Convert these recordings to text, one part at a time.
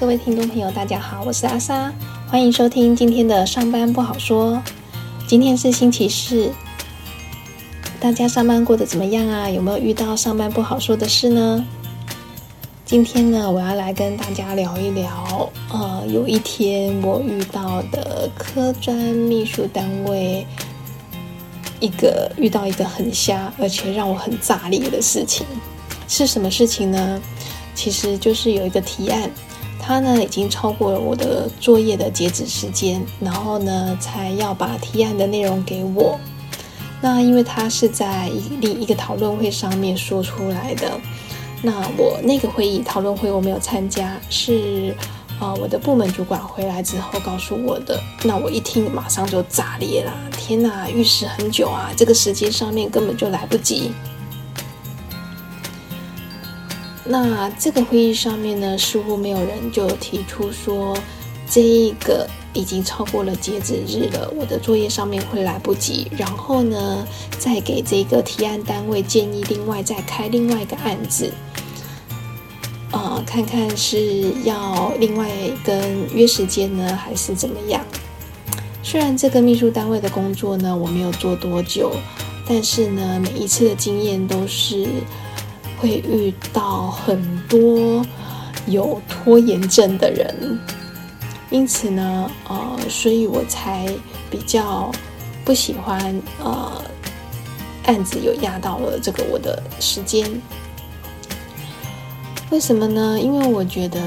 各位听众朋友，大家好，我是阿莎，欢迎收听今天的上班不好说。今天是星期四，大家上班过得怎么样啊？有没有遇到上班不好说的事呢？今天呢，我要来跟大家聊一聊，呃，有一天我遇到的科专秘书单位一个遇到一个很瞎，而且让我很炸裂的事情，是什么事情呢？其实就是有一个提案，他呢已经超过了我的作业的截止时间，然后呢才要把提案的内容给我。那因为他是在另一个讨论会上面说出来的，那我那个会议讨论会我没有参加，是啊我的部门主管回来之后告诉我的。那我一听马上就炸裂了，天哪，预示很久啊，这个时间上面根本就来不及。那这个会议上面呢，似乎没有人就提出说，这一个已经超过了截止日了，我的作业上面会来不及。然后呢，再给这个提案单位建议，另外再开另外一个案子，啊，看看是要另外跟约时间呢，还是怎么样？虽然这个秘书单位的工作呢，我没有做多久，但是呢，每一次的经验都是。会遇到很多有拖延症的人，因此呢，呃，所以我才比较不喜欢呃案子有压到了这个我的时间。为什么呢？因为我觉得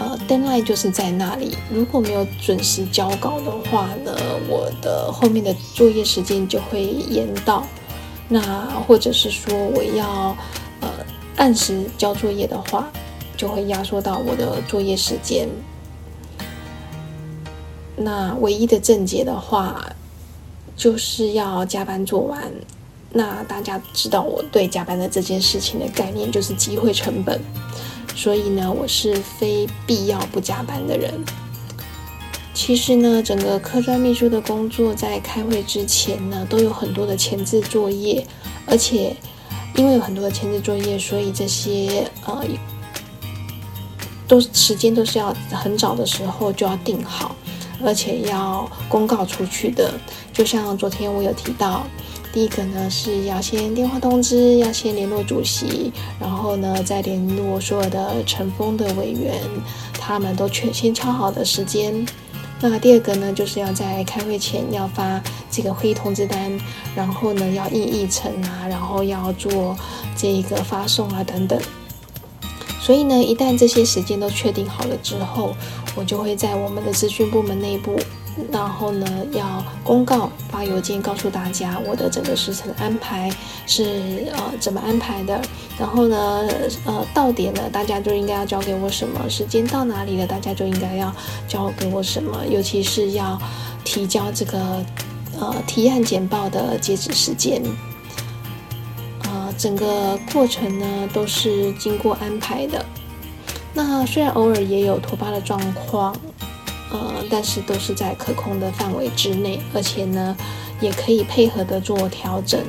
呃，deadline 就是在那里，如果没有准时交稿的话呢，我的后面的作业时间就会延到。那或者是说我要。按时交作业的话，就会压缩到我的作业时间。那唯一的症结的话，就是要加班做完。那大家知道我对加班的这件事情的概念，就是机会成本。所以呢，我是非必要不加班的人。其实呢，整个科专秘书的工作，在开会之前呢，都有很多的前置作业，而且。因为有很多的前置作业，所以这些呃，都时间都是要很早的时候就要定好，而且要公告出去的。就像昨天我有提到，第一个呢是要先电话通知，要先联络主席，然后呢再联络所有的尘封的委员，他们都全先敲好的时间。那第二个呢，就是要在开会前要发这个会议通知单，然后呢要印议程啊，然后要做这个发送啊等等。所以呢，一旦这些时间都确定好了之后，我就会在我们的资讯部门内部。然后呢，要公告发邮件告诉大家我的整个时程安排是呃怎么安排的。然后呢，呃到点了，大家就应该要交给我什么时间到哪里了，大家就应该要交给我什么。尤其是要提交这个呃提案简报的截止时间。呃，整个过程呢都是经过安排的。那虽然偶尔也有突发的状况。呃，但是都是在可控的范围之内，而且呢，也可以配合的做调整。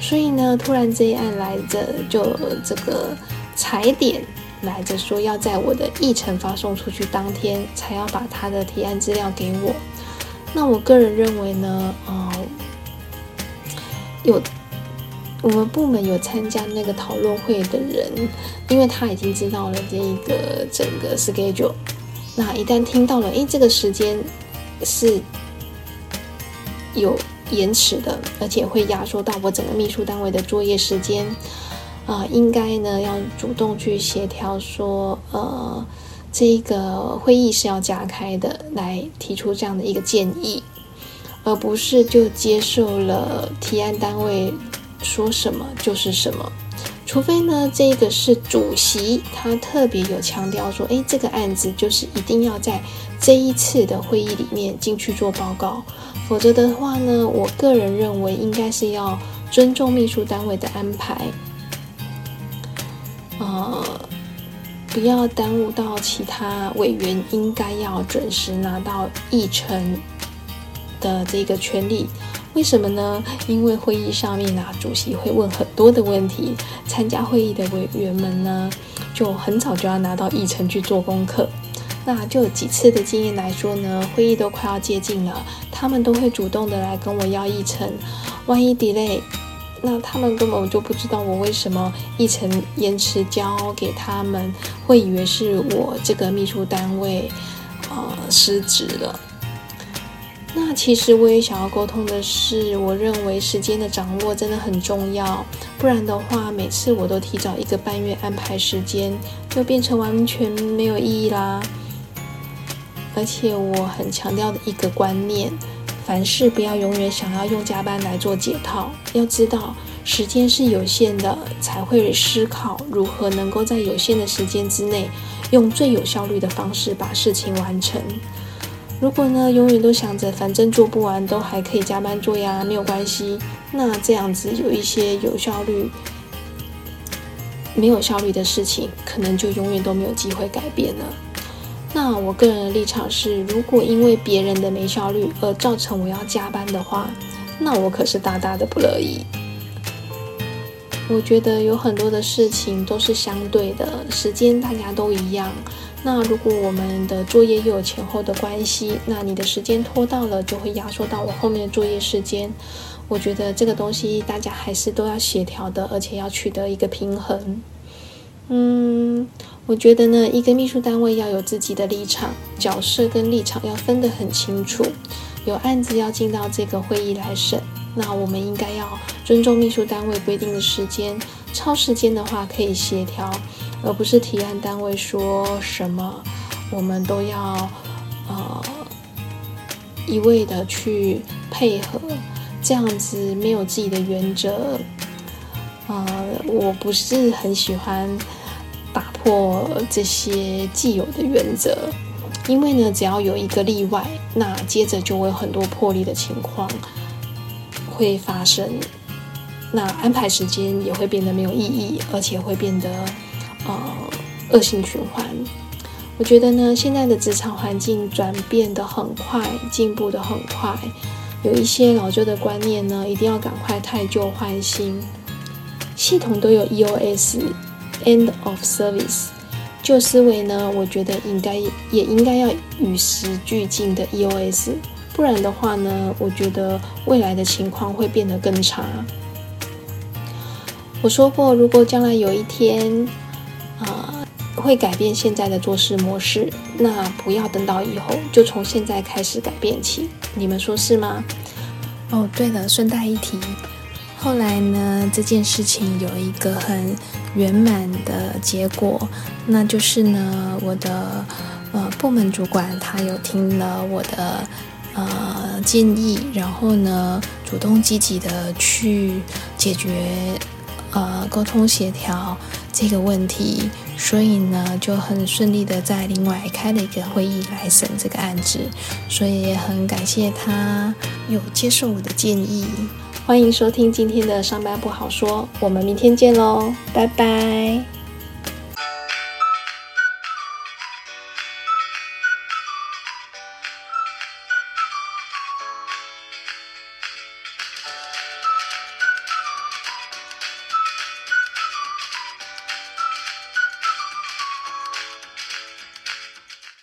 所以呢，突然这一案来着，就这个踩点来着，说要在我的议程发送出去当天，才要把他的提案资料给我。那我个人认为呢，呃，有我们部门有参加那个讨论会的人，因为他已经知道了这一个整个 schedule。那一旦听到了，诶，这个时间是有延迟的，而且会压缩到我整个秘书单位的作业时间，啊，应该呢要主动去协调，说，呃，这个会议是要加开的，来提出这样的一个建议，而不是就接受了提案单位说什么就是什么。除非呢，这个是主席，他特别有强调说，诶，这个案子就是一定要在这一次的会议里面进去做报告，否则的话呢，我个人认为应该是要尊重秘书单位的安排，呃，不要耽误到其他委员应该要准时拿到议程的这个权利。为什么呢？因为会议上面呢，主席会问很多的问题，参加会议的委员们呢，就很早就要拿到议程去做功课。那就几次的经验来说呢，会议都快要接近了，他们都会主动的来跟我要议程。万一 delay，那他们根本就不知道我为什么议程延迟交给他们，会以为是我这个秘书单位呃失职了。那其实我也想要沟通的是，我认为时间的掌握真的很重要，不然的话，每次我都提早一个半月安排时间，就变成完全没有意义啦。而且我很强调的一个观念，凡事不要永远想要用加班来做解套，要知道时间是有限的，才会思考如何能够在有限的时间之内，用最有效率的方式把事情完成。如果呢，永远都想着反正做不完都还可以加班做呀，没有关系。那这样子有一些有效率、没有效率的事情，可能就永远都没有机会改变了。那我个人的立场是，如果因为别人的没效率而造成我要加班的话，那我可是大大的不乐意。我觉得有很多的事情都是相对的，时间大家都一样。那如果我们的作业又有前后的关系，那你的时间拖到了，就会压缩到我后面的作业时间。我觉得这个东西大家还是都要协调的，而且要取得一个平衡。嗯，我觉得呢，一个秘书单位要有自己的立场、角色跟立场要分得很清楚。有案子要进到这个会议来审，那我们应该要尊重秘书单位规定的时间，超时间的话可以协调。而不是提案单位说什么，我们都要呃一味的去配合，这样子没有自己的原则，呃，我不是很喜欢打破这些既有的原则，因为呢，只要有一个例外，那接着就会有很多破例的情况会发生，那安排时间也会变得没有意义，而且会变得。呃，恶性循环。我觉得呢，现在的职场环境转变的很快，进步的很快，有一些老旧的观念呢，一定要赶快汰旧换新。系统都有 EOS（End of Service） 旧思维呢，我觉得应该也应该要与时俱进的 EOS，不然的话呢，我觉得未来的情况会变得更差。我说过，如果将来有一天，会改变现在的做事模式，那不要等到以后，就从现在开始改变起。你们说是吗？哦，对了，顺带一提，后来呢，这件事情有一个很圆满的结果，那就是呢，我的呃部门主管他有听了我的呃建议，然后呢，主动积极的去解决呃沟通协调。这个问题，所以呢就很顺利的在另外开了一个会议来审这个案子，所以也很感谢他有接受我的建议。欢迎收听今天的上班不好说，我们明天见喽，拜拜。